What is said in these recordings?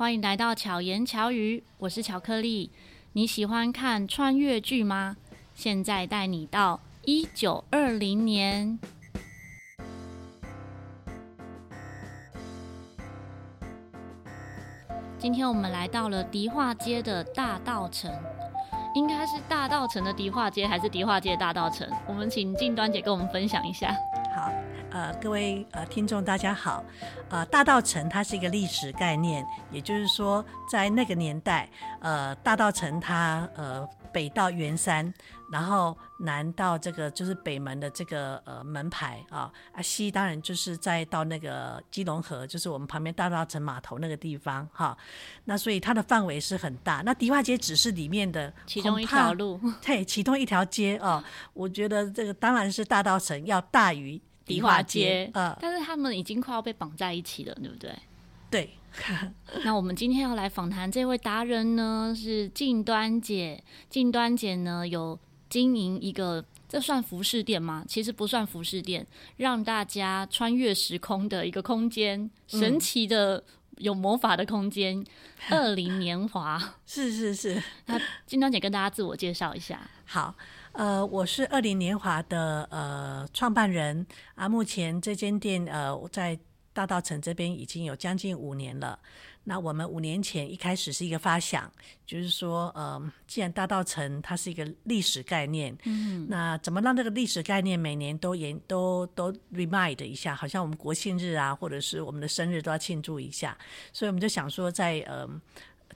欢迎来到巧言巧语，我是巧克力。你喜欢看穿越剧吗？现在带你到一九二零年。今天我们来到了迪化街的大稻城，应该是大稻城的迪化街，还是迪化街的大稻城？我们请静端姐跟我们分享一下。好，呃，各位呃听众大家好，呃，大道城它是一个历史概念，也就是说，在那个年代，呃，大道城它呃。北到圆山，然后南到这个就是北门的这个呃门牌啊，啊西当然就是再到那个基隆河，就是我们旁边大道城码头那个地方哈、啊。那所以它的范围是很大。那迪化街只是里面的其中一条路，对，其中一条街啊。我觉得这个当然是大道城要大于迪化街啊。但是他们已经快要被绑在一起了，对不对？对。那我们今天要来访谈这位达人呢，是静端姐。静端姐呢有经营一个，这算服饰店吗？其实不算服饰店，让大家穿越时空的一个空间，神奇的有魔法的空间。二零年华是是是。那金端姐跟大家自我介绍一下。好，呃，我是二零年华的呃创办人啊。目前这间店呃我在。大道城这边已经有将近五年了。那我们五年前一开始是一个发想，就是说，呃，既然大道城它是一个历史概念，嗯，那怎么让这个历史概念每年都延都都 remind 一下，好像我们国庆日啊，或者是我们的生日都要庆祝一下。所以我们就想说在，在呃。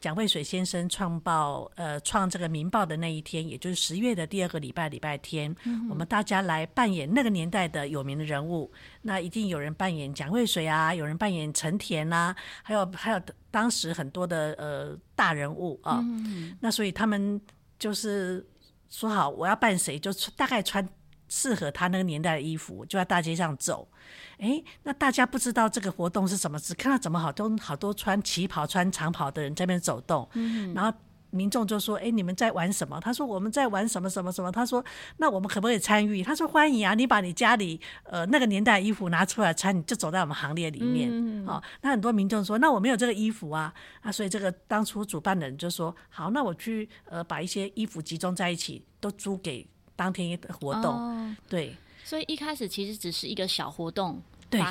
蒋渭水先生创报呃创这个《民报》的那一天，也就是十月的第二个礼拜礼拜天，嗯，我们大家来扮演那个年代的有名的人物。那一定有人扮演蒋渭水啊，有人扮演陈田啊，还有还有当时很多的呃大人物啊，嗯。那所以他们就是说好，我要扮谁，就大概穿适合他那个年代的衣服，就在大街上走。哎，那大家不知道这个活动是什么，只看到怎么好多好多穿旗袍、穿长袍的人在那边走动，嗯，然后民众就说：“哎，你们在玩什么？”他说：“我们在玩什么什么什么。”他说：“那我们可不可以参与？”他说：“欢迎啊，你把你家里呃那个年代的衣服拿出来穿，你就走在我们行列里面。嗯”哦，那很多民众说：“那我没有这个衣服啊。”啊，所以这个当初主办的人就说：“好，那我去呃把一些衣服集中在一起，都租给当天的活动。哦”对。所以一开始其实只是一个小活动，对。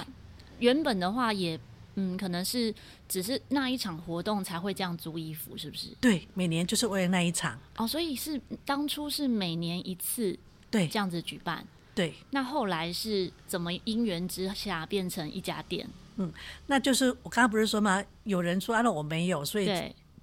原本的话也，嗯，可能是只是那一场活动才会这样租衣服，是不是？对，每年就是为了那一场。哦，所以是当初是每年一次，对，这样子举办。对。那后来是怎么因缘之下变成一家店？嗯，那就是我刚刚不是说吗？有人说，啊，那我没有，所以。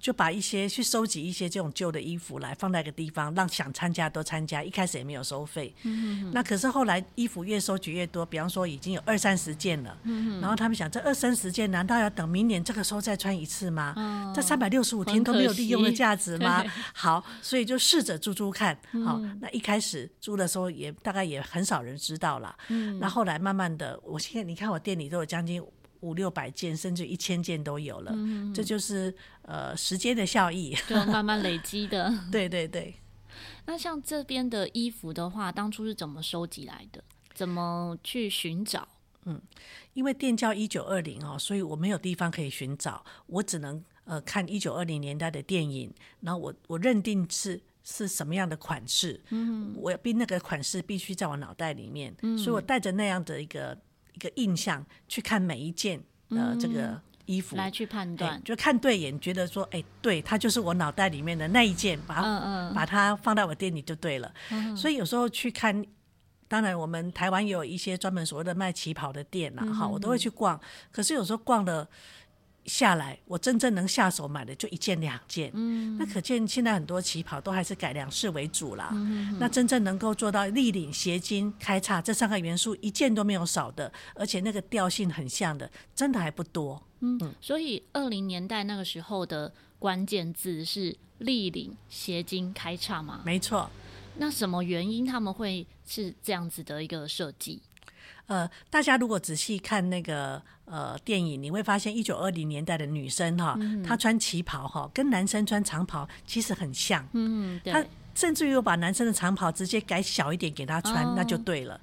对。就把一些去收集一些这种旧的衣服来放在一个地方，让想参加都参加。一开始也没有收费，嗯嗯，那可是后来衣服越收集越多，比方说已经有二三十件了，嗯，然后他们想，这二三十件难道要等明年这个时候再穿一次吗？哦，这三百六十五天都没有利用的价值吗？好，所以就试着租租看。好，嗯，那一开始租的时候也大概也很少人知道了。嗯，那后来慢慢的，我现在你看我店里都有将近。五六百件，甚至一千件都有了，嗯、这就是呃时间的效益，就慢慢累积的。对对对。那像这边的衣服的话，当初是怎么收集来的？怎么去寻找？嗯，因为店叫一九二零哦，所以我没有地方可以寻找，我只能呃看一九二零年代的电影，然后我我认定是是什么样的款式，嗯，我必那个款式必须在我脑袋里面，嗯，所以我带着那样的一个。一个印象去看每一件呃这个衣服来去判断，就看对眼，觉得说哎，对，它就是我脑袋里面的那一件，把它嗯嗯把它放到我店里就对了。嗯、所以有时候去看，当然我们台湾也有一些专门所谓的卖旗袍的店啦，哈、嗯，我都会去逛。可是有时候逛的。下来，我真正能下手买的就一件两件。嗯，那可见现在很多旗袍都还是改良式为主啦。嗯，那真正能够做到立领、斜襟、开叉这三个元素一件都没有少的，而且那个调性很像的，真的还不多。嗯，所以二零年代那个时候的关键字是立领、斜襟、开叉嘛？没错。那什么原因他们会是这样子的一个设计？呃，大家如果仔细看那个呃电影，你会发现一九二零年代的女生哈，嗯、她穿旗袍哈，跟男生穿长袍其实很像。嗯，对。她甚至于我把男生的长袍直接改小一点给他穿，哦、那就对了。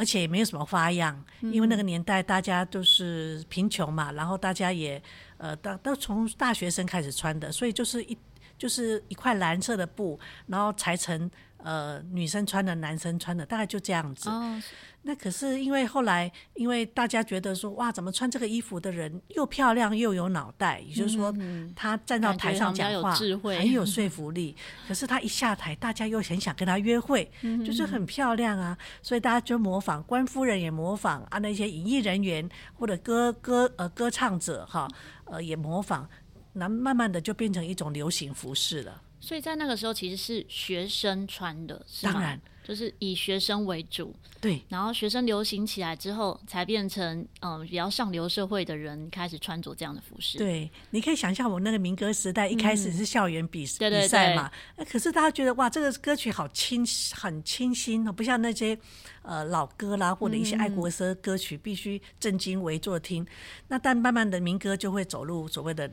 而且也没有什么花样，因为那个年代大家都是贫穷嘛，然后大家也呃，都都从大学生开始穿的，所以就是一就是一块蓝色的布，然后裁成呃女生穿的、男生穿的，大概就这样子。哦那可是因为后来，因为大家觉得说，哇，怎么穿这个衣服的人又漂亮又有脑袋，也就是说，他站到台上讲话很有说服力。可是他一下台，大家又很想跟他约会，就是很漂亮啊，所以大家就模仿，官夫人也模仿啊，那些演艺人员或者歌歌呃歌唱者哈呃也模仿，那慢慢的就变成一种流行服饰了。所以在那个时候，其实是学生穿的，是吗？当然。就是以学生为主，对，然后学生流行起来之后，才变成嗯、呃、比较上流社会的人开始穿着这样的服饰。对，你可以想象我那个民歌时代一开始是校园比、嗯、比赛嘛，可是大家觉得哇，这个歌曲好清很清新哦，不像那些呃老歌啦或者一些爱国歌歌曲必须正襟危坐听。嗯、那但慢慢的民歌就会走入所谓的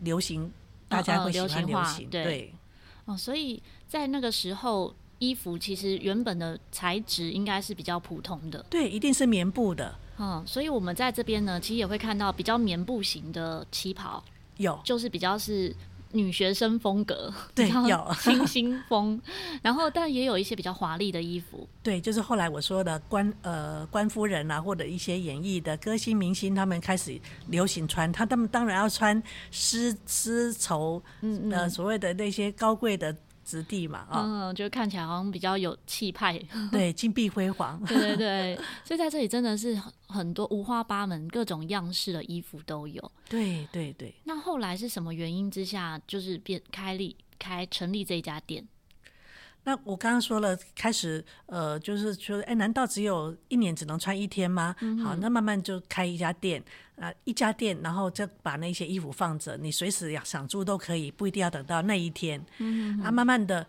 流行，大家会喜欢流行，流行，对，对哦，所以在那个时候。衣服其实原本的材质应该是比较普通的，对，一定是棉布的。嗯，所以我们在这边呢，其实也会看到比较棉布型的旗袍，有，就是比较是女学生风格，对，有 清新风。然后，但也有一些比较华丽的衣服，对，就是后来我说的官呃官夫人啊，或者一些演艺的歌星明星，他们开始流行穿，他他们当然要穿丝丝绸，嗯嗯，呃，所谓的那些高贵的。质地嘛，啊、嗯，就看起来好像比较有气派，对，金碧辉煌，对对对，所以在这里真的是很多五花八门、各种样式的衣服都有，对对对。那后来是什么原因之下，就是变开立开成立这家店？那我刚刚说了，开始呃，就是说，哎，难道只有一年只能穿一天吗？嗯、好，那慢慢就开一家店啊、呃，一家店，然后就把那些衣服放着，你随时要想住都可以，不一定要等到那一天。嗯哼啊，慢慢的，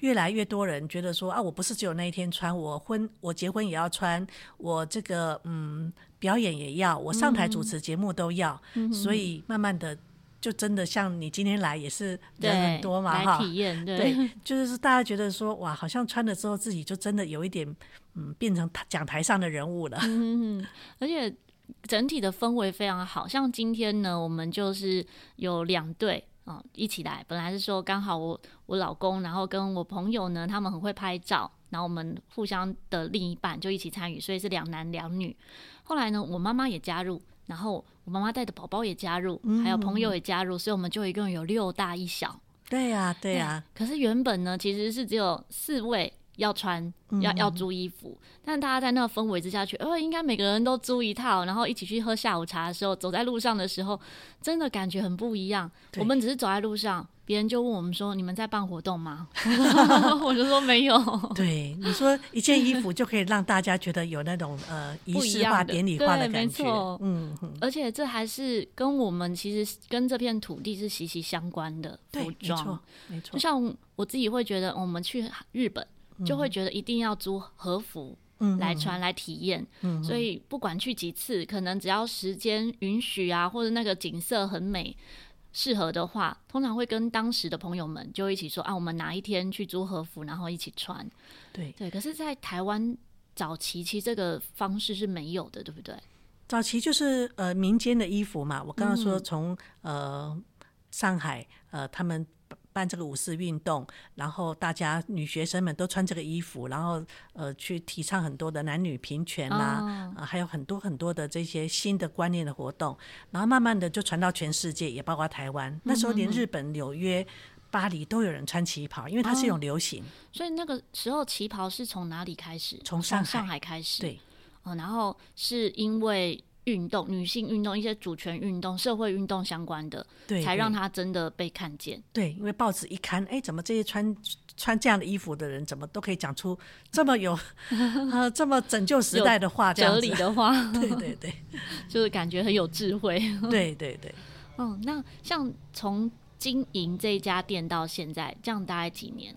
越来越多人觉得说啊，我不是只有那一天穿，我婚我结婚也要穿，我这个嗯表演也要，我上台主持节目都要，嗯、所以慢慢的。就真的像你今天来也是人很多嘛哈，体验对，对，就是大家觉得说哇，好像穿了之后自己就真的有一点嗯，变成讲台上的人物了。嗯，而且整体的氛围非常好，像今天呢，我们就是有两对啊一起来，本来是说刚好我我老公，然后跟我朋友呢，他们很会拍照，然后我们互相的另一半就一起参与，所以是两男两女。后来呢，我妈妈也加入。然后我妈妈带的宝宝也加入，还有朋友也加入，嗯、所以我们就一共有六大一小。对呀、啊，对呀、啊。可是原本呢，其实是只有四位要穿，要、嗯、要租衣服。但大家在那个氛围之下去，呃，应该每个人都租一套，然后一起去喝下午茶的时候，走在路上的时候，真的感觉很不一样。我们只是走在路上。别人就问我们说：“你们在办活动吗？” 我就说没有。对，你说一件衣服就可以让大家觉得有那种呃仪式化、典礼化的感觉。嗯，而且这还是跟我们其实跟这片土地是息息相关的服装。没错，没错。就像我自己会觉得，我们去日本就会觉得一定要租和服来穿来体验。嗯，所以不管去几次，可能只要时间允许啊，或者那个景色很美。适合的话，通常会跟当时的朋友们就一起说啊，我们哪一天去租和服，然后一起穿。对对，可是，在台湾早期其实这个方式是没有的，对不对？早期就是呃民间的衣服嘛，我刚刚说从、嗯、呃上海呃他们。办这个五四运动，然后大家女学生们都穿这个衣服，然后呃去提倡很多的男女平权啦、啊，oh. 呃，还有很多很多的这些新的观念的活动，然后慢慢的就传到全世界，也包括台湾。那时候连日本纽约、巴黎都有人穿旗袍，因为它是一种流行。Oh. 所以那个时候旗袍是从哪里开始？从上海，上海开始。对，哦，然后是因为。运动、女性运动、一些主权运动、社会运动相关的，对，才让他真的被看见。对，因为报纸一看，哎，怎么这些穿穿这样的衣服的人，怎么都可以讲出这么有呃 这么拯救时代的话，哲理的话。对 对对，就是感觉很有智慧。对对对。嗯，那像从经营这家店到现在，这样大概几年？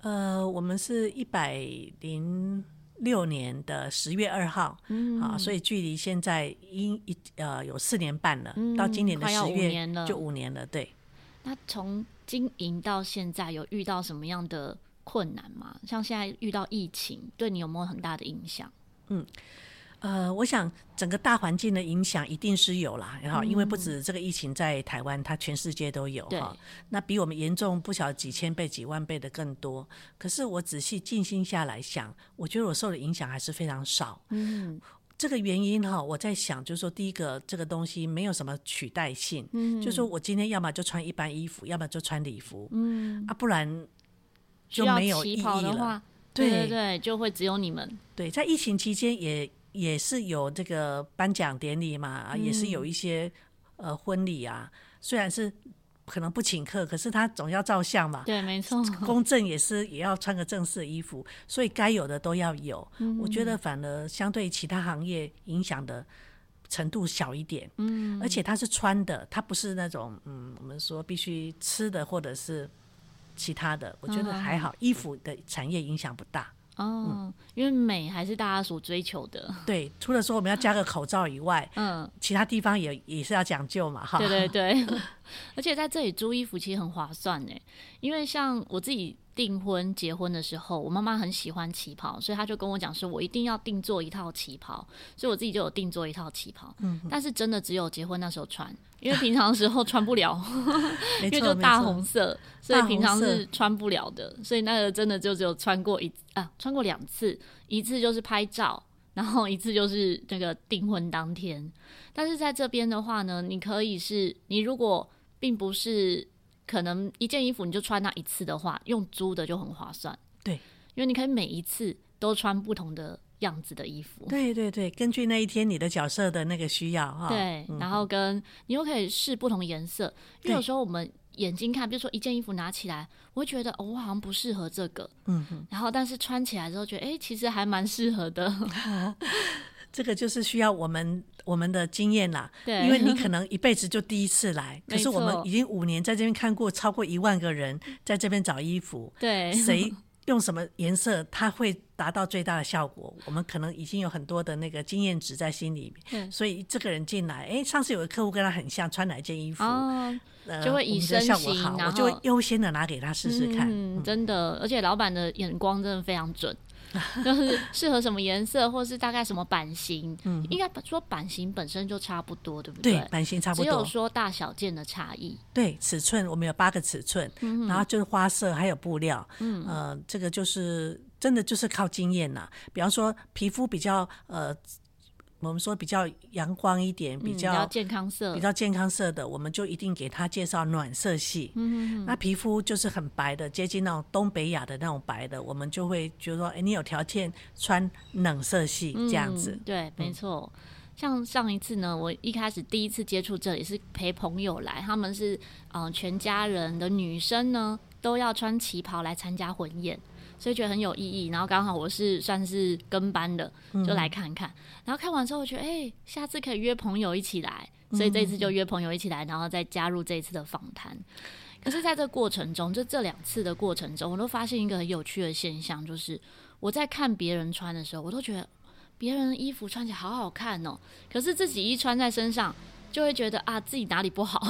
呃，我们是一百零。六年的十月二号，嗯、啊，所以距离现在一一呃有四年半了，嗯、到今年的十月就五年了，对。那从经营到现在，有遇到什么样的困难吗？像现在遇到疫情，对你有没有很大的影响？嗯。呃，我想整个大环境的影响一定是有啦，然后因为不止这个疫情在台湾，它全世界都有哈。那比我们严重不晓得几千倍、几万倍的更多。可是我仔细静心下来想，我觉得我受的影响还是非常少。嗯，这个原因哈，我在想，就是说第一个，这个东西没有什么取代性。嗯，就是说我今天要么就穿一般衣服，要么就穿礼服。嗯，啊，不然就没有意义了。对对对，就会只有你们。对，在疫情期间也。也是有这个颁奖典礼嘛，嗯、也是有一些呃婚礼啊，虽然是可能不请客，可是他总要照相嘛。对，没错。公证也是也要穿个正式的衣服，所以该有的都要有。嗯、我觉得反而相对其他行业影响的程度小一点。嗯。而且他是穿的，他不是那种嗯，我们说必须吃的或者是其他的，我觉得还好，嗯、衣服的产业影响不大。哦，嗯、因为美还是大家所追求的。对，除了说我们要加个口罩以外，嗯，其他地方也也是要讲究嘛，哈。对对对，而且在这里租衣服其实很划算呢，因为像我自己。订婚结婚的时候，我妈妈很喜欢旗袍，所以她就跟我讲说，我一定要定做一套旗袍，所以我自己就有定做一套旗袍。嗯，但是真的只有结婚那时候穿，因为平常的时候穿不了，因为就大红色，所以平常是穿不了的。所以那个真的就只有穿过一啊，穿过两次，一次就是拍照，然后一次就是那个订婚当天。但是在这边的话呢，你可以是你如果并不是。可能一件衣服你就穿那一次的话，用租的就很划算。对，因为你可以每一次都穿不同的样子的衣服。对对对，根据那一天你的角色的那个需要哈。对，然后跟你又可以试不同颜色，因为有时候我们眼睛看，比如说一件衣服拿起来，我会觉得哦，我好像不适合这个。嗯哼。然后但是穿起来之后觉得，哎，其实还蛮适合的。这个就是需要我们我们的经验啦，对，因为你可能一辈子就第一次来，可是我们已经五年在这边看过超过一万个人在这边找衣服，对，谁用什么颜色，它会达到最大的效果，我们可能已经有很多的那个经验值在心里面，所以这个人进来，哎，上次有个客户跟他很像，穿哪一件衣服，就会以身效果好，我就会优先的拿给他试试看，嗯，真的，而且老板的眼光真的非常准。就是适合什么颜色，或是大概什么版型，嗯，应该说版型本身就差不多，对不对？对，版型差不多，只有说大小件的差异。对，尺寸我们有八个尺寸，嗯、然后就是花色还有布料，嗯，呃，这个就是真的就是靠经验呐。比方说皮肤比较呃。我们说比较阳光一点，比较，健康色，比较健康色的，我们就一定给他介绍暖色系。嗯嗯，那皮肤就是很白的，接近那种东北亚的那种白的，我们就会觉得说，哎，你有条件穿冷色系这样子。嗯、对，没错。像上一次呢，我一开始第一次接触这里是陪朋友来，他们是嗯、呃、全家人的女生呢都要穿旗袍来参加婚宴。所以觉得很有意义，然后刚好我是算是跟班的，就来看看。嗯、然后看完之后，我觉得哎、欸，下次可以约朋友一起来，所以这次就约朋友一起来，然后再加入这一次的访谈。可是，在这过程中，就这两次的过程中，我都发现一个很有趣的现象，就是我在看别人穿的时候，我都觉得别人的衣服穿起来好好看哦，可是自己一穿在身上。就会觉得啊，自己哪里不好？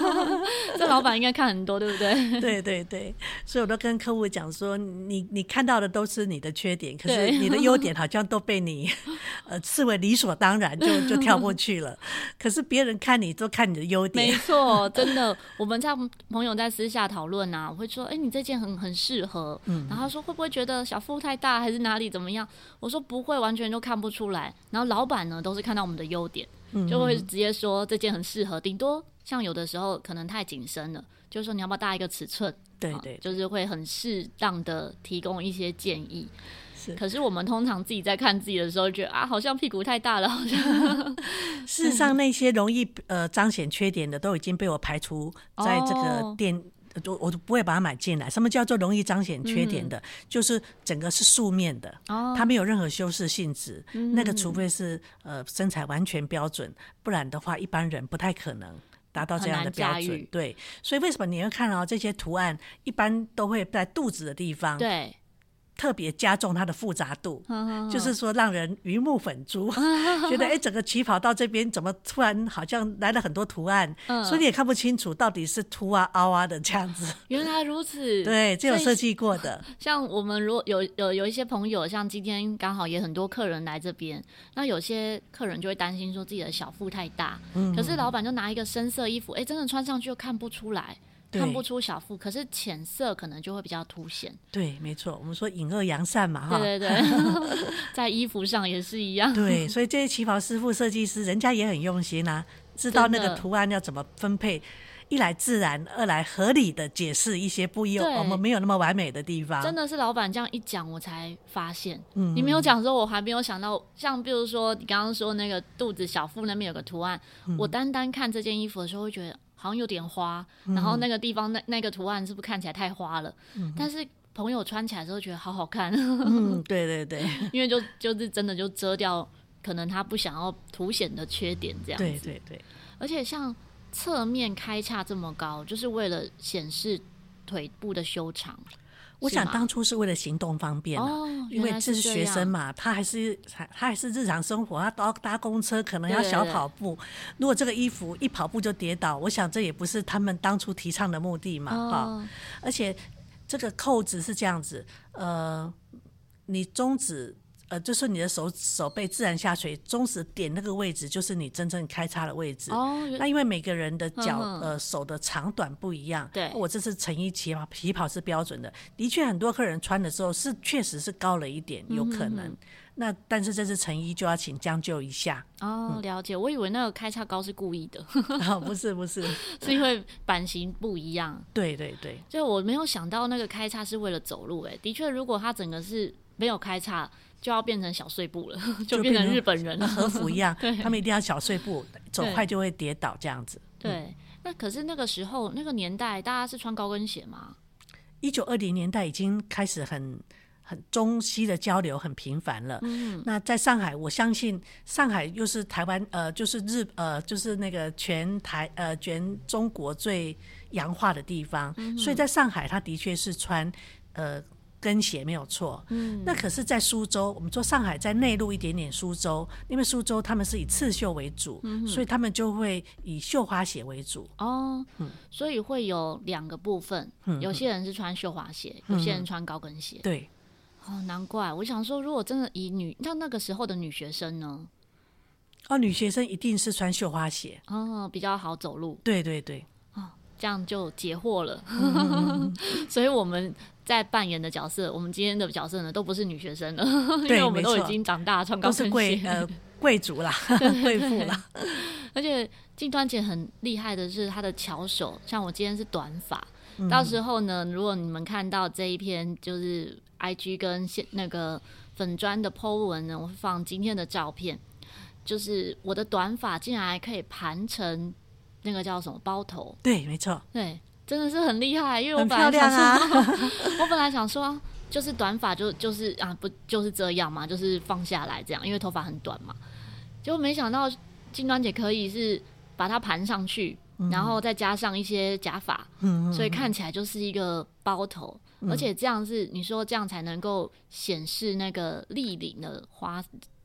这老板应该看很多，对不对？对对对，所以我都跟客户讲说，你你看到的都是你的缺点，可是你的优点好像都被你 呃视为理所当然，就就跳过去了。可是别人看你都看你的优点，没错，真的。我们在朋友在私下讨论啊，我会说，哎，你这件很很适合。嗯，然后说会不会觉得小腹太大，还是哪里怎么样？我说不会，完全就看不出来。然后老板呢，都是看到我们的优点。就会直接说这件很适合，顶多像有的时候可能太紧身了，就是说你要不要大一个尺寸？对对，对，就是会很适当的提供一些建议。是，可是我们通常自己在看自己的时候，觉得啊，好像屁股太大了，好像。事实上，那些容易呃彰显缺点的，都已经被我排除在这个店。哦我我都不会把它买进来。什么叫做容易彰显缺点的？嗯、就是整个是素面的，哦、它没有任何修饰性质。嗯、那个除非是呃身材完全标准，不然的话一般人不太可能达到这样的标准。对，所以为什么你会看到这些图案，一般都会在肚子的地方。对，特别加重它的复杂度，就是说让人鱼目粉珠，觉得哎，整个旗袍到这边怎么突然好像来了很多图案，所以你也看不清楚到底是凸啊凹啊的这样子。原来如此，对，这有设计过的。像我们如果有有有一些朋友，像今天刚好也很多客人来这边，那有些客人就会担心说自己的小腹太大，可是老板就拿一个深色衣服，哎，真的穿上去又看不出来。看不出小腹，可是浅色可能就会比较凸显。对，没错，我们说隐恶扬善嘛，哈。对对对，在衣服上也是一样。对，所以这些旗袍师傅、设计师，人家也很用心啊，知道那个图案要怎么分配，一来自然，二来合理的解释一些不一我们没有那么完美的地方。真的是老板这样一讲，我才发现。嗯，你没有讲的时候，我还没有想到，像比如说你刚刚说那个肚子小腹那边有个图案，嗯、我单单看这件衣服的时候会觉得。好像有点花，然后那个地方那那个图案是不是看起来太花了？嗯、但是朋友穿起来之后觉得好好看。嗯，对对对，因为就就是真的就遮掉可能他不想要凸显的缺点这样子。对对对，而且像侧面开叉这么高，就是为了显示腿部的修长。我想当初是为了行动方便，哦，因为这是学生嘛，他还是他还是日常生活，他搭搭公车可能要小跑步。对对对，如果这个衣服一跑步就跌倒，我想这也不是他们当初提倡的目的嘛，哈，哦。而且这个扣子是这样子，呃，你中指。呃，就是你的手手背自然下垂，中指点那个位置就是你真正开叉的位置。哦，那因为每个人的脚呃手的长短不一样。对，我这次成衣旗袍旗袍是标准的，的确很多客人穿的时候是确实是高了一点，有可能。嗯、哼哼那但是这次成衣就要请将就一下。哦，了解。我以为那个开叉高是故意的。哦，不是不是，是因为版型不一样。对对对，就我没有想到那个开叉是为了走路。哎，的确，如果它整个是没有开叉。就要变成小碎步了，就变成日本人了，和服一样。他们一定要小碎步，走快就会跌倒这样子。对，嗯、那可是那个时候那个年代，大家是穿高跟鞋吗？一九二零年代已经开始很很中西的交流很频繁了。嗯，那在上海，我相信上海又是台湾呃，就是日呃，就是那个全台呃全中国最洋化的地方，嗯、所以在上海，他的确是穿呃。跟鞋没有错，嗯，那可是，在苏州，我们说上海在内陆一点点，苏州，因为苏州他们是以刺绣为主，嗯、所以他们就会以绣花鞋为主。哦，嗯，所以会有两个部分，嗯、有些人是穿绣花鞋，嗯、有些人穿高跟鞋。对，哦，难怪，我想说，如果真的以女，那那个时候的女学生呢？哦，女学生一定是穿绣花鞋，哦，比较好走路。对对对，哦，这样就解惑了。嗯、所以我们。在扮演的角色，我们今天的角色呢，都不是女学生了，因为我们都已经长大，穿高跟鞋，都是贵呃 贵族啦，贵妇啦。而且静端姐很厉害的是她的巧手，像我今天是短发，嗯、到时候呢，如果你们看到这一篇就是 IG 跟现那个粉砖的 po 文呢，我会放今天的照片，就是我的短发竟然还可以盘成那个叫什么包头，对，没错，对。真的是很厉害，因为我本来想说，啊、我本来想说，就是短发就就是啊，不就是这样嘛，就是放下来这样，因为头发很短嘛。结果没想到金端姐可以是把它盘上去，嗯、然后再加上一些假发，嗯、所以看起来就是一个包头，嗯、而且这样是你说这样才能够显示那个立领的花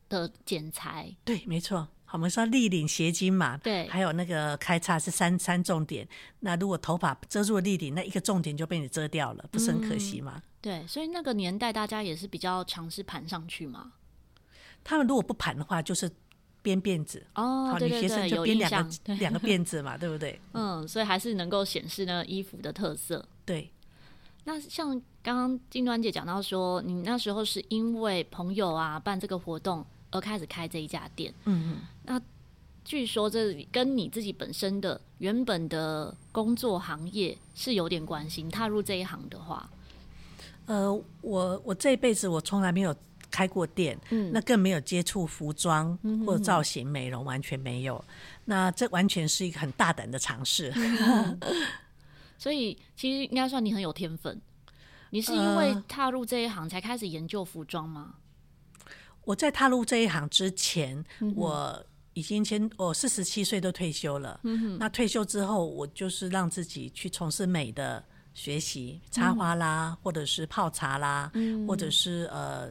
的剪裁。对，没错。我们说立领斜襟嘛，对，还有那个开叉是三三重点。那如果头发遮住了立领，那一个重点就被你遮掉了，不是很可惜吗？嗯、对，所以那个年代大家也是比较尝试盘上去嘛。他们如果不盘的话，就是编辫子哦，好，女学生就编两个两个辫子嘛，对不对？嗯，所以还是能够显示那个衣服的特色。对，那像刚刚金端姐讲到说，你那时候是因为朋友啊办这个活动。而开始开这一家店，嗯嗯，那据说这跟你自己本身的原本的工作行业是有点关系。踏入这一行的话，呃，我我这一辈子我从来没有开过店，嗯，那更没有接触服装或者造型美容，完全没有。那这完全是一个很大胆的尝试。嗯、所以其实应该算你很有天分。你是因为踏入这一行才开始研究服装吗？我在踏入这一行之前，嗯、我已经先我四十七岁都退休了。那退休之后，我就是让自己去从事美的学习插花啦，嗯、或者是泡茶啦，嗯、或者是呃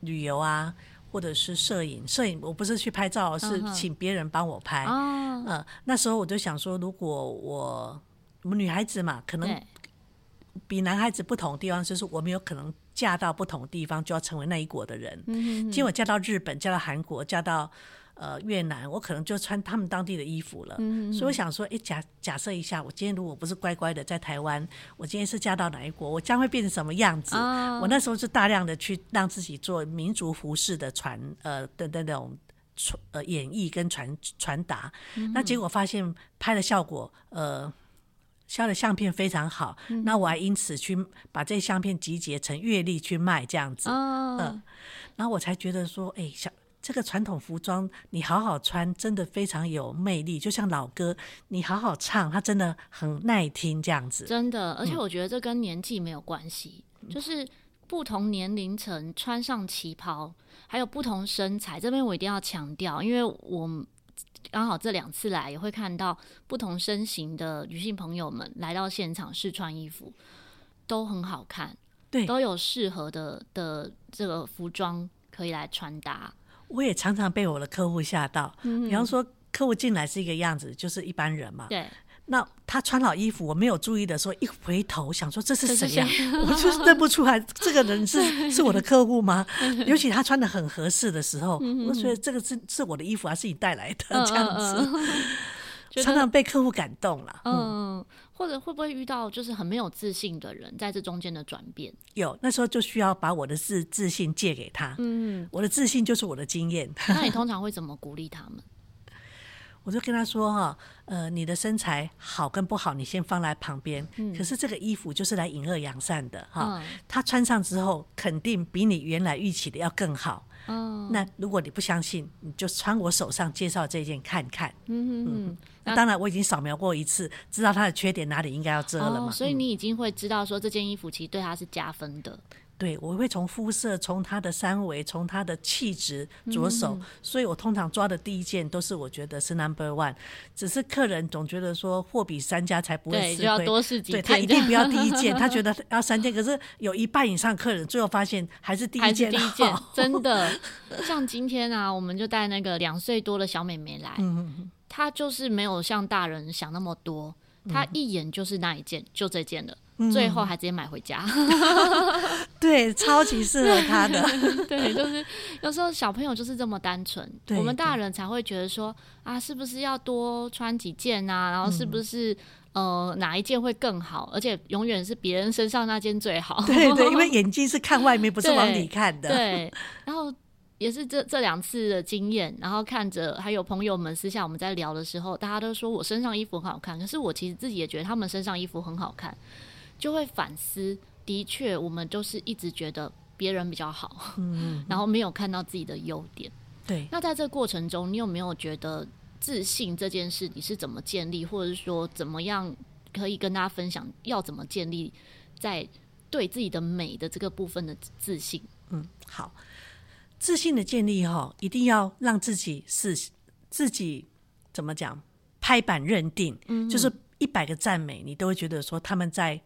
旅游啊，或者是摄影。摄影我不是去拍照，是请别人帮我拍。嗯、呃，那时候我就想说，如果我我们女孩子嘛，可能比男孩子不同的地方，就是我们有可能嫁到不同地方，就要成为那一国的人。嗯，结果嫁到日本，嫁到韩国，嫁到。呃，越南我可能就穿他们当地的衣服了，嗯、哼所以我想说，哎，假假设一下，我今天如果不是乖乖的在台湾，我今天是嫁到哪一国，我将会变成什么样子？哦、我那时候是大量的去让自己做民族服饰的传呃的那种传呃演绎跟传传达，嗯、那结果发现拍的效果呃，销的相片非常好，嗯、那我还因此去把这相片集结成月历去卖这样子，嗯、哦呃，然后我才觉得说，哎，小。这个传统服装你好好穿，真的非常有魅力。就像老歌，你好好唱，它真的很耐听，这样子。真的，而且我觉得这跟年纪没有关系，嗯、就是不同年龄层穿上旗袍，还有不同身材。这边我一定要强调，因为我刚好这两次来，也会看到不同身形的女性朋友们来到现场试穿衣服，都很好看，对，都有适合的的这个服装可以来穿搭。我也常常被我的客户吓到，嗯、比方说客户进来是一个样子，就是一般人嘛。对。那他穿好衣服，我没有注意的时候，一回头想说这是谁呀？我就是认不出来，这个人是 是我的客户吗？尤其他穿的很合适的时候，嗯、我觉得这个是是我的衣服，还是你带来的？嗯、这样子，常常被客户感动了。嗯。嗯或者会不会遇到就是很没有自信的人，在这中间的转变？有，那时候就需要把我的自自信借给他。嗯，我的自信就是我的经验。那你通常会怎么鼓励他们？我就跟他说哈，呃，你的身材好跟不好，你先放在旁边。嗯，可是这个衣服就是来隐恶扬善的哈，嗯，他穿上之后肯定比你原来预期的要更好。哦，那如果你不相信，你就穿我手上介绍这件看看。嗯那当然我已经扫描过一次，知道它的缺点哪里应该要遮了嘛。哦，所以你已经会知道说这件衣服其实对它是加分的。对，我会从肤色、从他的三围、从他的气质着手，嗯、所以我通常抓的第一件都是我觉得是 number one。只是客人总觉得说货比三家才不会吃亏，对，就要多试几件，对，他一定不要第一 件，他觉得要三件。可是有一半以上客人最后发现还是第一件，第一件 真的。像今天啊，我们就带那个两岁多的小妹妹来，嗯、她就是没有像大人想那么多，她一眼就是那一件，就这件了。最后还直接买回家，对，超级适合他的。对，就是有时候小朋友就是这么单纯，我们大人才会觉得说啊，是不是要多穿几件啊？然后是不是、嗯、呃哪一件会更好？而且永远是别人身上那件最好。对对，因为眼睛是看外面，不是往里看的。对，对，然后也是这这两次的经验，然后看着还有朋友们私下我们在聊的时候，大家都说我身上衣服很好看，可是我其实自己也觉得他们身上衣服很好看。就会反思，的确，我们就是一直觉得别人比较好，然后没有看到自己的优点。对，那在这过程中，你有没有觉得自信这件事你是怎么建立，或者是说怎么样可以跟大家分享，要怎么建立在对自己的美的这个部分的自信？嗯，好，自信的建立哈，一定要让自己是自己怎么讲，拍板认定，嗯，就是一百个赞美，你都会觉得说他们在。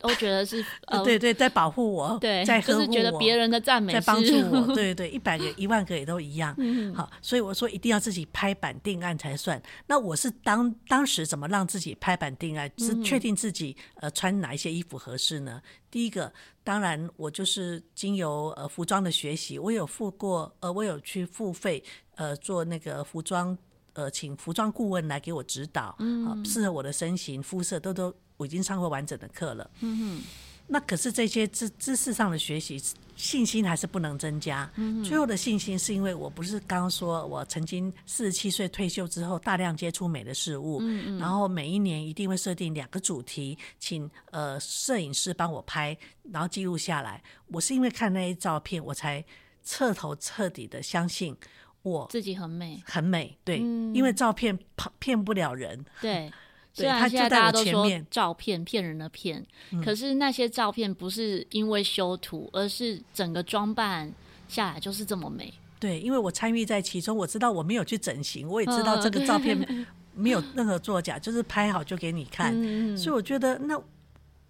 都觉得是，呃、对对，在保护我，对，在呵护我，就是觉得别人的赞美在帮助我，对 对对，一百个、一万个也都一样。嗯、好，所以我说一定要自己拍板定案才算。那我是当当时怎么让自己拍板定案，是确定自己呃穿哪一些衣服合适呢？第一个，当然我就是经由呃服装的学习，我有付过呃，我有去付费呃做那个服装呃，请服装顾问来给我指导，嗯，好，适合我的身形肤色都都。我已经上过完整的课了，嗯哼，那可是这些知知识上的学习，信心还是不能增加。嗯，最后的信心是因为我不是刚刚说我曾经四十七岁退休之后，大量接触美的事物，嗯嗯，然后每一年一定会设定两个主题，请呃摄影师帮我拍，然后记录下来。我是因为看那些照片，我才彻头彻底的相信我自己很美，很美。对，嗯，因为照片骗骗不了人。对。虽然现在大家都说照片骗人的骗，嗯、可是那些照片不是因为修图，而是整个装扮下来就是这么美。对，因为我参与在其中，我知道我没有去整形，我也知道这个照片 没有任何作假，嗯、就是拍好就给你看。嗯、所以我觉得那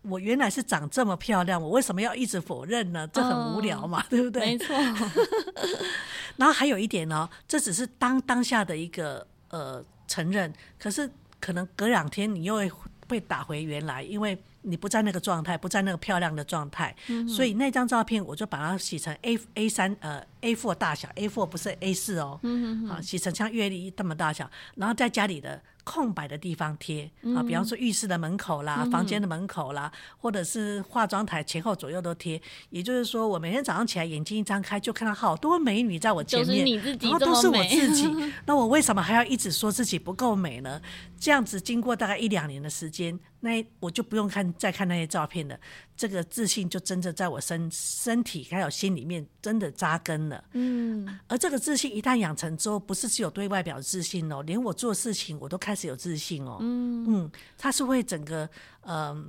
我原来是长这么漂亮，我为什么要一直否认呢？这很无聊嘛，哦、对不对？没错。然后还有一点呢，这只是当当下的一个呃承认，可是可能隔两天你又会被打回原来，因为。你不在那个状态，不在那个漂亮的状态，嗯、所以那张照片我就把它洗成 A A 三呃 A four 大小，A four 不是 A 四哦，嗯、啊，洗成像月历这么大小，然后在家里的空白的地方贴啊，比方说浴室的门口啦，嗯、房间的门口啦，或者是化妆台前后左右都贴。也就是说，我每天早上起来眼睛一张开，就看到好多美女在我前面，然后都是我自己。那我为什么还要一直说自己不够美呢？这样子经过大概一两年的时间。那我就不用看再看那些照片了，这个自信就真的在我身身体还有心里面真的扎根了。嗯，而这个自信一旦养成之后，不是只有对外表的自信哦，连我做事情我都开始有自信哦。嗯嗯，它是会整个嗯、呃、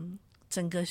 整个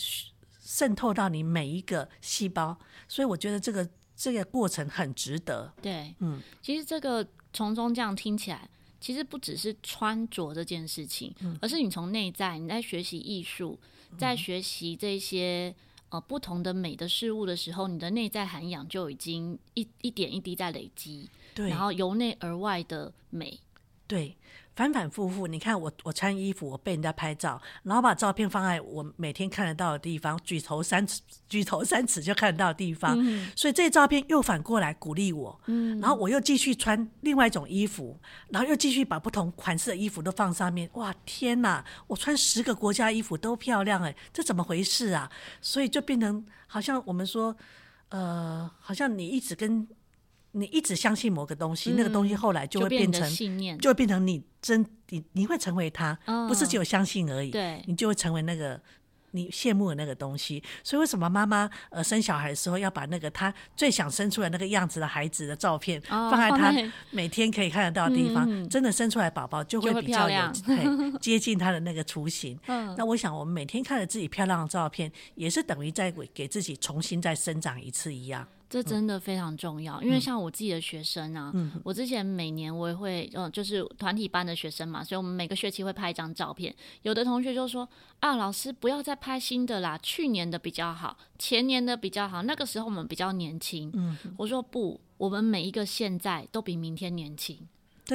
渗透到你每一个细胞，所以我觉得这个这个过程很值得。对，嗯，其实这个从中这样听起来。其实不只是穿着这件事情，嗯、而是你从内在你在学习艺术，在学习这些呃不同的美的事物的时候，你的内在涵养就已经一一点一滴在累积，对，然后由内而外的美，对。反反复复，你看我我穿衣服，我被人家拍照，然后把照片放在我每天看得到的地方，举头三尺 举头三尺就看得到的地方，嗯、所以这些照片又反过来鼓励我，嗯、然后我又继续穿另外一种衣服，然后又继续把不同款式的衣服都放上面，哇天哪，我穿十个国家衣服都漂亮哎，这怎么回事啊？所以就变成好像我们说，呃，好像你一直跟。你一直相信某个东西，嗯、那个东西后来就会变成信念，就会变成你真你你会成为他，哦、不是只有相信而已。对，你就会成为那个你羡慕的那个东西。所以为什么妈妈呃生小孩的时候要把那个她最想生出来那个样子的孩子的照片、哦、放在她 每天可以看得到的地方？嗯、真的生出来宝宝就会比较有 接近她的那个雏形。嗯、那我想我们每天看着自己漂亮的照片，也是等于在给自己重新再生长一次一样。这真的非常重要，因为像我自己的学生啊，嗯、我之前每年我也会，嗯，就是团体班的学生嘛，所以我们每个学期会拍一张照片。有的同学就说：“啊，老师不要再拍新的啦，去年的比较好，前年的比较好，那个时候我们比较年轻。”嗯，我说不，我们每一个现在都比明天年轻，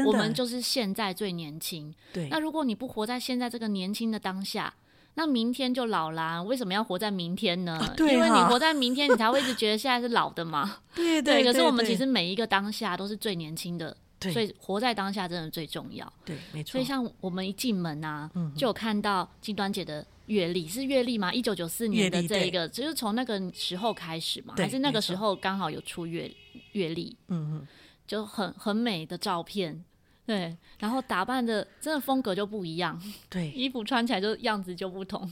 我们就是现在最年轻。对，那如果你不活在现在这个年轻的当下，那明天就老啦，为什么要活在明天呢？因为你活在明天，你才会一直觉得现在是老的嘛。对对。可是我们其实每一个当下都是最年轻的，对所以活在当下真的最重要。对，没错。所以像我们一进门啊，嗯、就有看到金端姐的阅历，是阅历吗？一九九四年的这一个，就是从那个时候开始嘛，还是那个时候刚好有出阅阅历？嗯嗯，就很很美的照片。对，然后打扮的真的风格就不一样，对，衣服穿起来就样子就不同。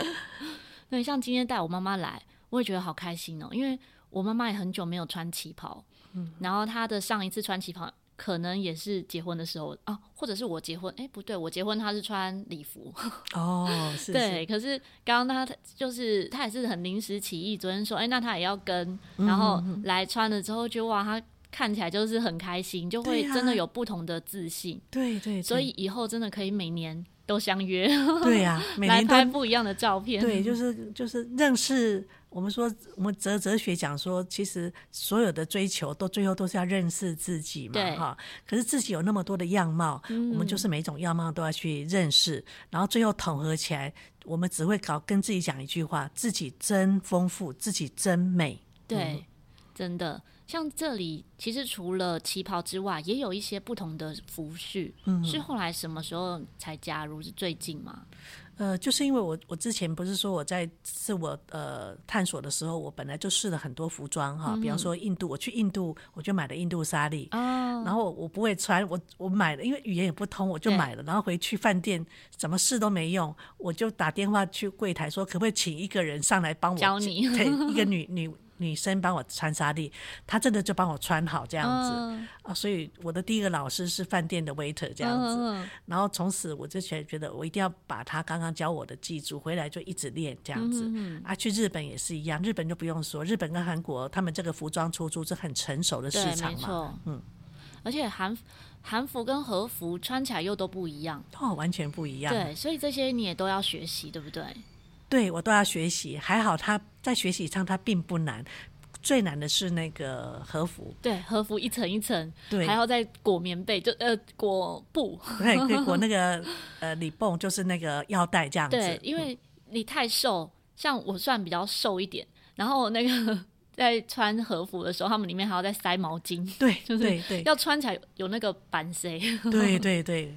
对，像今天带我妈妈来，我也觉得好开心哦，因为我妈妈也很久没有穿旗袍，嗯，然后她的上一次穿旗袍可能也是结婚的时候啊，或者是我结婚，哎，不对，我结婚她是穿礼服。哦，是是。对，可是刚刚她就是她也是很临时起意，昨天说，哎，那她也要跟，然后来穿了之后就哇，她。看起来就是很开心，就会真的有不同的自信。对对，所以以后真的可以每年都相约。对呀、啊，每年拍不一样的照片。对，就 是就是认识。我们说，我们哲哲学讲说，其实所有的追求都最后都是要认识自己嘛，哈。可是自己有那么多的样貌，嗯、我们就是每种样貌都要去认识，然后最后统合起来，我们只会搞跟自己讲一句话：自己真丰富，自己真美。对，嗯、真的。像这里，其实除了旗袍之外，也有一些不同的服饰。嗯，是后来什么时候才加入？是最近吗？呃，就是因为我我之前不是说我在自我呃探索的时候，我本来就试了很多服装哈，比方说印度，我去印度我就买了印度纱丽，哦，然后我不会穿，我我买了，因为语言也不通，我就买了，然后回去饭店怎么试都没用，我就打电话去柜台说，可不可以请一个人上来帮我教你，对，一个女 女。女生帮我穿纱丽，她真的就帮我穿好这样子、uh, 啊，所以我的第一个老师是饭店的 waiter 这样子，uh, uh, 然后从此我就觉觉得我一定要把他刚刚教我的记住，回来就一直练这样子。Uh, uh, uh, 啊，去日本也是一样，日本就不用说，日本跟韩国他们这个服装出租是很成熟的市场嘛，嗯，而且韩韩服跟和服穿起来又都不一样，哦，完全不一样。对，所以这些你也都要学习，对不对？对我都要学习。还好他在学习上他并不难，最难的是那个和服。对，和服一层一层，对，还要再裹棉被，就呃裹布，对，裹那个 呃里蹦，就是那个腰带这样子。对，因为你太瘦，像我算比较瘦一点，然后那个。在穿和服的时候，他们里面还要再塞毛巾，对，就是对对，要穿起来有那个板塞，对对对，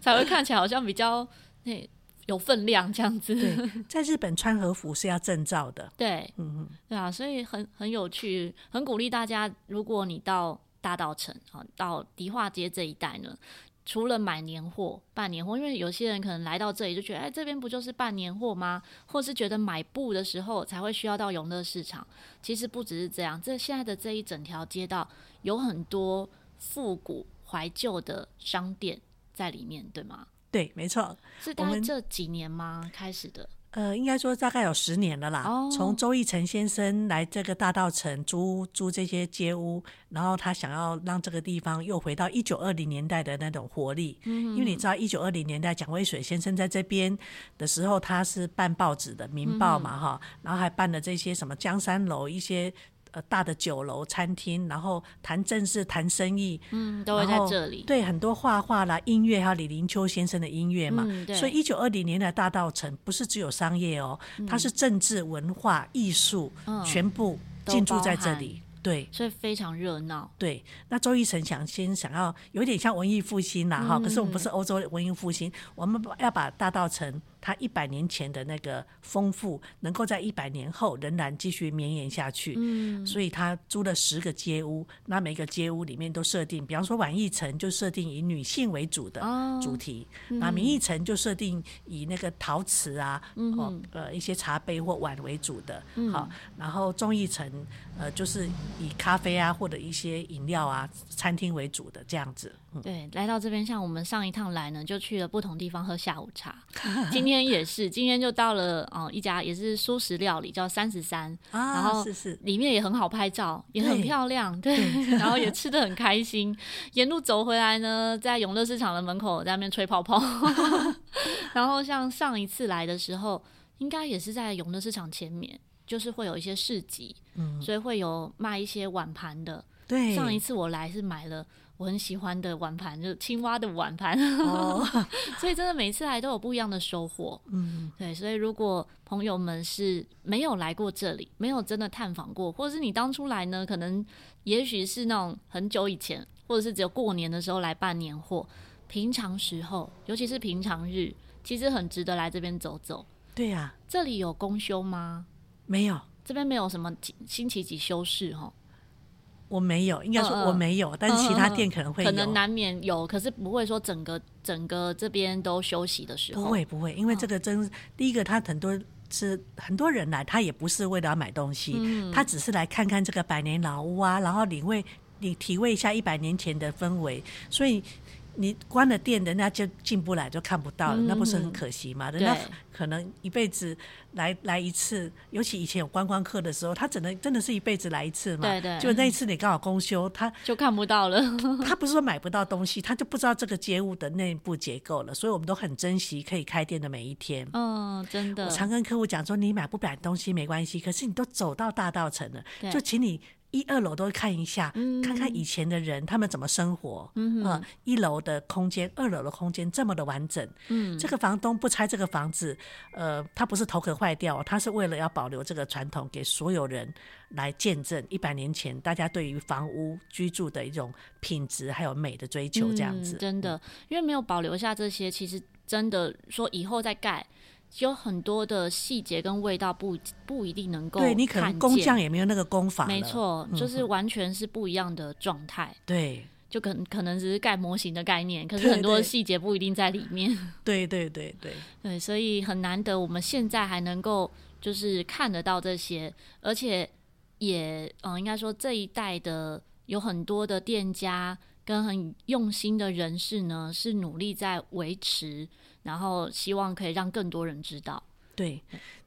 才会看起来好像比较那有分量这样子。对，在日本穿和服是要证照的，对，嗯嗯，对啊，所以很很有趣，很鼓励大家，如果你到大道城啊，到迪化街这一带呢。除了买年货、办年货，因为有些人可能来到这里就觉得，哎，这边不就是办年货吗？或是觉得买布的时候才会需要到永乐市场。其实不只是这样，这现在的这一整条街道有很多复古怀旧的商店在里面，对吗？对，没错。是大概这几年吗？开始的？呃，应该说大概有十年了啦。Oh. 从周奕成先生来这个大道城租租这些街屋，然后他想要让这个地方又回到一九二零年代的那种活力。Mm hmm. 因为你知道一九二零年代蒋渭水先生在这边的时候，他是办报纸的《民报》嘛，哈、mm，hmm. 然后还办了这些什么江山楼一些。呃，大的酒楼、餐厅，然后谈正事、谈生意，嗯，都会在这里。对，很多画画啦、音乐，还有李林秋先生的音乐嘛。嗯、所以，一九二零年的大道城不是只有商业哦，嗯、它是政治、文化、艺术，嗯、全部进驻在这里。对，所以非常热闹。对，那周一成想先想要有点像文艺复兴啦，哈、嗯，可是我们不是欧洲文艺复兴，我们要把大稻埕。它一百年前的那个丰富，能够在一百年后仍然继续绵延下去。嗯，所以他租了十个街屋，那每个街屋里面都设定，比方说晚一城就设定以女性为主的主题，那、哦、明义城就设定以那个陶瓷啊，嗯、哦呃一些茶杯或碗为主的。嗯、好，然后中一城呃就是以咖啡啊或者一些饮料啊餐厅为主的这样子。嗯、对，来到这边，像我们上一趟来呢，就去了不同地方喝下午茶。今天。也是，今天就到了哦，一家也是素食料理，叫三十三，啊、然后是是里面也很好拍照，也很漂亮，对，对 然后也吃的很开心。沿路走回来呢，在永乐市场的门口在那边吹泡泡，然后像上一次来的时候，应该也是在永乐市场前面，就是会有一些市集，嗯，所以会有卖一些碗盘的。对，上一次我来是买了。我很喜欢的碗盘，就是青蛙的碗盘，哦、所以真的每次来都有不一样的收获。嗯，对，所以如果朋友们是没有来过这里，没有真的探访过，或者是你当初来呢，可能也许是那种很久以前，或者是只有过年的时候来办年货，平常时候，尤其是平常日，其实很值得来这边走走。对呀、啊，这里有公休吗？没有，这边没有什么星期几休市哈。我没有，应该说我没有，呃、但是其他店可能会有，可能难免有，可是不会说整个整个这边都休息的时候。不会不会，因为这个真、哦、第一个，他很多是很多人来，他也不是为了要买东西，嗯、他只是来看看这个百年老屋啊，然后领会你体会一下一百年前的氛围，所以。你关了店，人家就进不来，就看不到了，嗯、那不是很可惜吗？人家可能一辈子来来一次，尤其以前有观光客的时候，他只能真的是一辈子来一次嘛。对对。就那一次你刚好公休，他就看不到了。他不是说买不到东西，他就不知道这个街物的内部结构了。所以我们都很珍惜可以开店的每一天。嗯，真的。我常跟客户讲说，你买不买东西没关系，可是你都走到大道城了，就请你。一二楼都看一下，嗯、看看以前的人他们怎么生活。嗯一楼的空间，二楼的空间这么的完整。嗯，这个房东不拆这个房子，呃，他不是头壳坏掉，他是为了要保留这个传统，给所有人来见证一百年前大家对于房屋居住的一种品质还有美的追求。这样子、嗯，真的，因为没有保留下这些，其实真的说以后再盖。有很多的细节跟味道不不一定能够，对，你可能工匠也没有那个功法，没错，就是完全是不一样的状态。对，就可能可能只是盖模型的概念，可是很多细节不一定在里面。对对对对对，所以很难得我们现在还能够就是看得到这些，而且也嗯，应该说这一代的有很多的店家跟很用心的人士呢，是努力在维持。然后希望可以让更多人知道。对，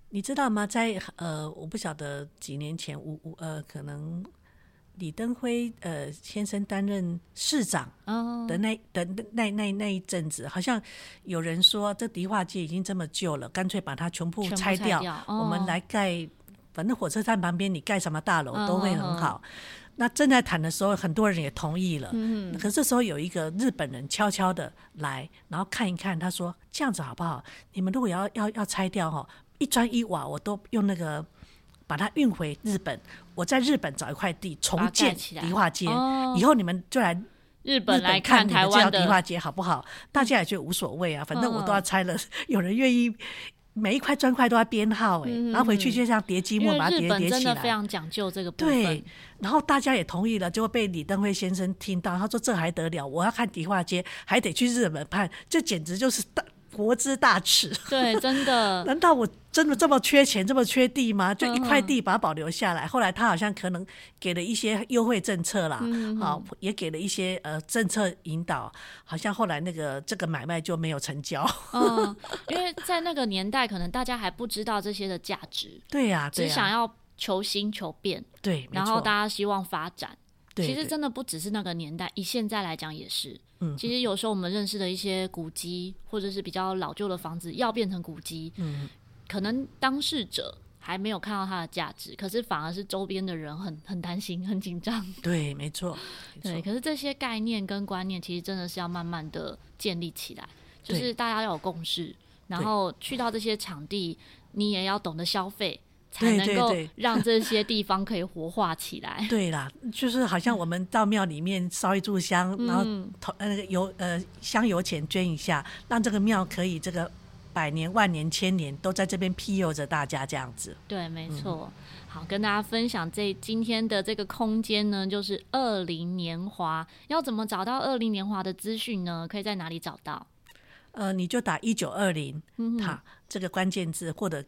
你知道吗？在呃，我不晓得几年前，五五呃，可能李登辉呃先生担任市长的那、哦、的那那那那一阵子，好像有人说这迪化街已经这么旧了，干脆把它全部拆掉，拆掉哦、我们来盖，反正火车站旁边你盖什么大楼都会很好。哦、那正在谈的时候，很多人也同意了。嗯，可是这时候有一个日本人悄悄的来，然后看一看，他说这样子好不好？你们如果要要要拆掉哈，一砖一瓦我都用那个。把它运回日本，我在日本找一块地重建迪化街，以后你们就来日本来看台湾的迪化街好不好？大家也觉得无所谓啊，反正我都要拆了，有人愿意每一块砖块都要编号哎，然后回去就像叠积木把它叠叠起来。真的非常讲究这个部分。对，然后大家也同意了，就会被李登辉先生听到，他说这还得了？我要看迪化街，还得去日本看，这简直就是大。国之大耻，对，真的。难道我真的这么缺钱，这么缺地吗？就一块地把它保留下来。嗯、后来他好像可能给了一些优惠政策啦，嗯、好，也给了一些呃政策引导。好像后来那个这个买卖就没有成交。嗯，因为在那个年代，可能大家还不知道这些的价值。对呀、啊，只想要求新求变。对，然后大家希望发展。对，其实真的不只是那个年代，以现在来讲也是。嗯，其实有时候我们认识的一些古迹，或者是比较老旧的房子，要变成古迹，嗯，可能当事者还没有看到它的价值，可是反而是周边的人很很担心、很紧张。对，没错。对，可是这些概念跟观念，其实真的是要慢慢的建立起来，就是大家要有共识，然后去到这些场地，你也要懂得消费。才能够让这些地方可以活化起来。对啦，就是好像我们到庙里面烧一炷香，嗯、然后投呃那个油呃香油钱捐一下，让这个庙可以这个百年万年千年都在这边庇佑着大家这样子。对，没错。嗯、好，跟大家分享这今天的这个空间呢，就是二零年华。要怎么找到二零年华的资讯呢？可以在哪里找到？呃，你就打一九二零，哈，这个关键字或者。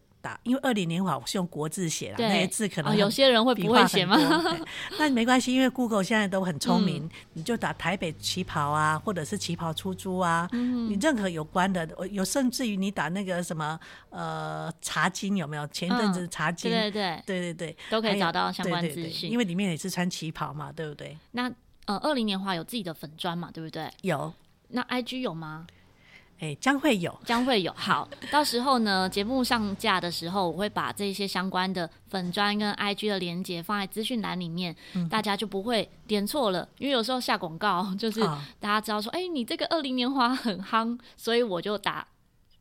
因为二零年华我是用国字写的，那些字可能、哦、有些人会不会写吗？那没关系，因为 Google 现在都很聪明，嗯、你就打台北旗袍啊，或者是旗袍出租啊，嗯、你任何有关的，有甚至于你打那个什么呃茶金有没有？前一阵子茶金，对对对对对对，都可以找到相关资讯，因为里面也是穿旗袍嘛，对不对？那呃二零年华有自己的粉砖嘛，对不对？有。那 IG 有吗？哎，将会有，将会有。好，到时候呢，节目上架的时候，我会把这些相关的粉砖跟 IG 的连接放在资讯栏里面，嗯、大家就不会点错了。因为有时候下广告，就是大家知道说，哎、哦，你这个二零年华很夯，所以我就打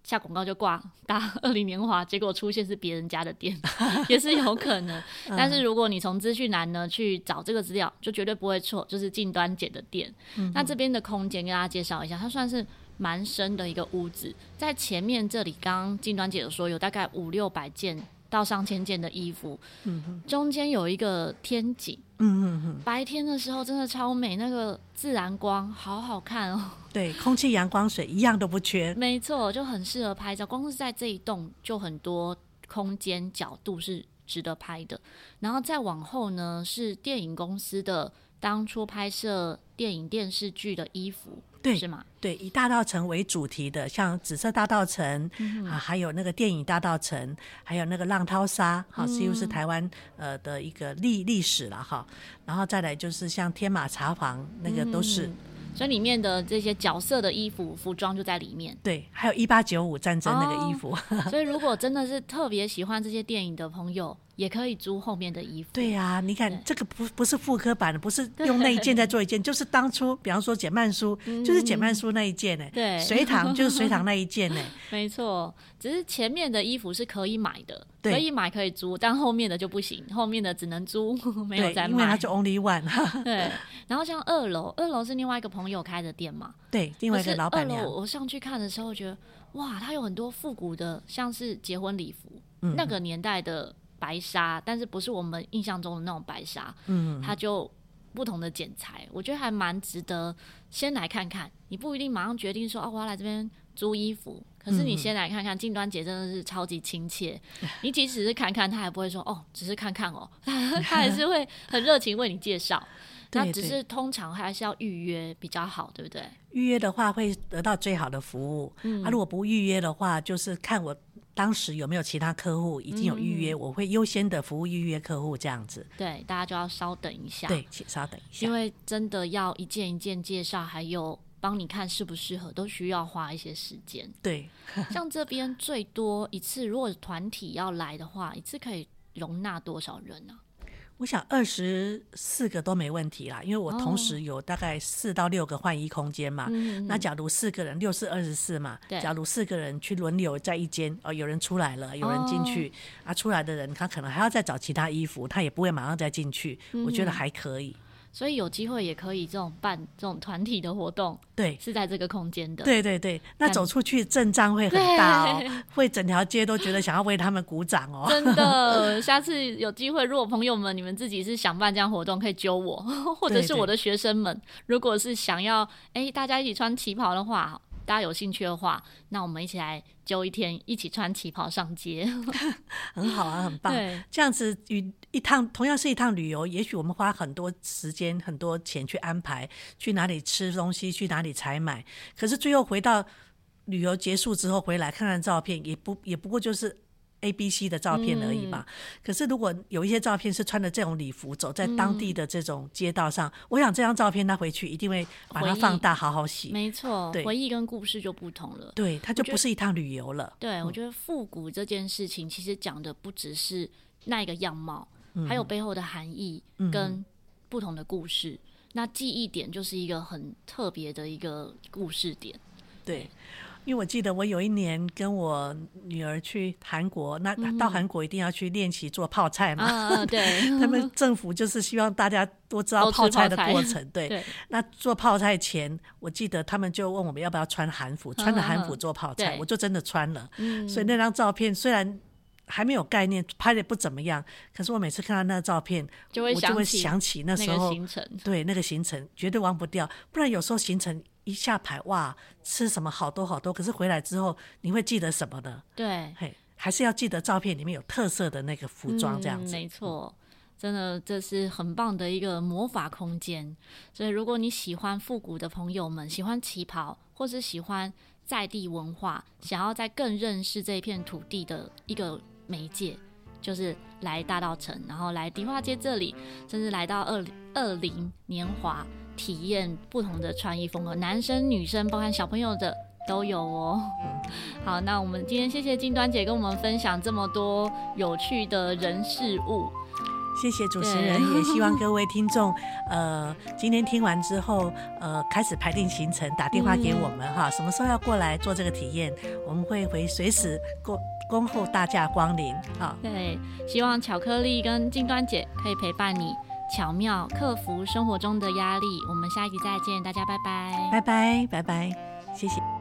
下广告就挂打二零年华，结果出现是别人家的店，也是有可能。但是如果你从资讯栏呢去找这个资料，就绝对不会错，就是近端姐的店。嗯、那这边的空间跟大家介绍一下，它算是。蛮深的一个屋子，在前面这里，刚刚静端姐有说有大概五六百件到上千件的衣服，嗯哼，中间有一个天井，嗯哼哼，白天的时候真的超美，那个自然光好好看哦，对，空气、阳光、水一样都不缺，没错，就很适合拍照。光是在这一栋就很多空间角度是值得拍的，然后再往后呢是电影公司的当初拍摄电影电视剧的衣服。对，是吗？对，以大道城为主题的，像紫色大道城、啊，还有那个电影大道城，还有那个浪淘沙，哈、嗯，是又是台湾呃的一个历历史了哈。然后再来就是像天马茶房，那个都是。嗯所以里面的这些角色的衣服、服装就在里面。对，还有一八九五战争那个衣服。哦、所以如果真的是特别喜欢这些电影的朋友，也可以租后面的衣服。对呀、啊，你看对这个不不是复刻版的，不是用那一件再做一件，就是当初比方说简曼书，嗯、就是简曼书那一件呢。对，隋唐就是隋唐那一件呢。没错，只是前面的衣服是可以买的。可以买可以租，但后面的就不行，后面的只能租，没有再卖。因为它就 only one。对，然后像二楼，二楼是另外一个朋友开的店嘛？对，另外一个老板娘。二楼我上去看的时候，觉得哇，它有很多复古的，像是结婚礼服，嗯、那个年代的白纱，但是不是我们印象中的那种白纱。嗯，它就不同的剪裁，我觉得还蛮值得先来看看。你不一定马上决定说哦，我要来这边租衣服。可是你先来看看，静端姐真的是超级亲切。你即使是看看，她还不会说哦，只是看看哦，她 还是会很热情为你介绍。那只是通常还是要预约比较好，对不对？预约的话会得到最好的服务。嗯，啊，如果不预约的话，就是看我当时有没有其他客户已经有预约，嗯、我会优先的服务预约客户这样子。对，大家就要稍等一下。对，请稍等一下，因为真的要一件一件介绍，还有帮你看适不适合，都需要花一些时间。对，像这边最多一次，如果团体要来的话，一次可以容纳多少人呢、啊？我想二十四个都没问题啦，因为我同时有大概四到六个换衣空间嘛。哦、那假如四个人，六四二十四嘛。假如四个人去轮流在一间，哦，有人出来了，有人进去，哦、啊，出来的人他可能还要再找其他衣服，他也不会马上再进去。嗯、我觉得还可以。所以有机会也可以这种办这种团体的活动，对，是在这个空间的。对对对，那走出去阵仗会很大哦，会整条街都觉得想要为他们鼓掌哦。真的，下次有机会，如果朋友们你们自己是想办这样活动，可以揪我，或者是我的学生们，对对如果是想要哎、欸、大家一起穿旗袍的话。大家有兴趣的话，那我们一起来揪一天，一起穿旗袍上街，很好啊，很棒。对这样子与一趟同样是一趟旅游，也许我们花很多时间、很多钱去安排，去哪里吃东西，去哪里采买，可是最后回到旅游结束之后回来看看照片，也不也不过就是。A、B、C 的照片而已嘛。嗯、可是如果有一些照片是穿着这种礼服，走在当地的这种街道上，嗯、我想这张照片他回去一定会把它放大，好好洗。没错，回忆跟故事就不同了。对，它就不是一趟旅游了。对，我觉得复古这件事情其实讲的不只是那一个样貌，嗯、还有背后的含义跟不同的故事。嗯、那记忆点就是一个很特别的一个故事点。对。因为我记得我有一年跟我女儿去韩国，那到韩国一定要去练习做泡菜嘛。嗯嗯、对，他们政府就是希望大家多知道泡菜的过程。对，对那做泡菜前，我记得他们就问我们要不要穿韩服，穿着韩服做泡菜，嗯、我就真的穿了。嗯、所以那张照片虽然还没有概念，拍的不怎么样，可是我每次看到那个照片，就会我就会想起那时候，对那个行程绝对忘不掉。不然有时候行程。一下排哇，吃什么好多好多，可是回来之后你会记得什么呢？对，嘿，还是要记得照片里面有特色的那个服装这样子。嗯、没错，真的这是很棒的一个魔法空间。所以如果你喜欢复古的朋友们，喜欢旗袍，或是喜欢在地文化，想要再更认识这一片土地的一个媒介，就是来大道城，然后来迪化街这里，甚至来到二二零年华。体验不同的穿衣风格，男生女生，包含小朋友的都有哦。好，那我们今天谢谢金端姐跟我们分享这么多有趣的人事物。谢谢主持人，也希望各位听众，呃，今天听完之后，呃，开始排定行程，打电话给我们哈，嗯、什么时候要过来做这个体验，我们会回随时过恭候大驾光临。啊，对，希望巧克力跟金端姐可以陪伴你。巧妙克服生活中的压力，我们下一集再见，大家拜拜，拜拜，拜拜，谢谢。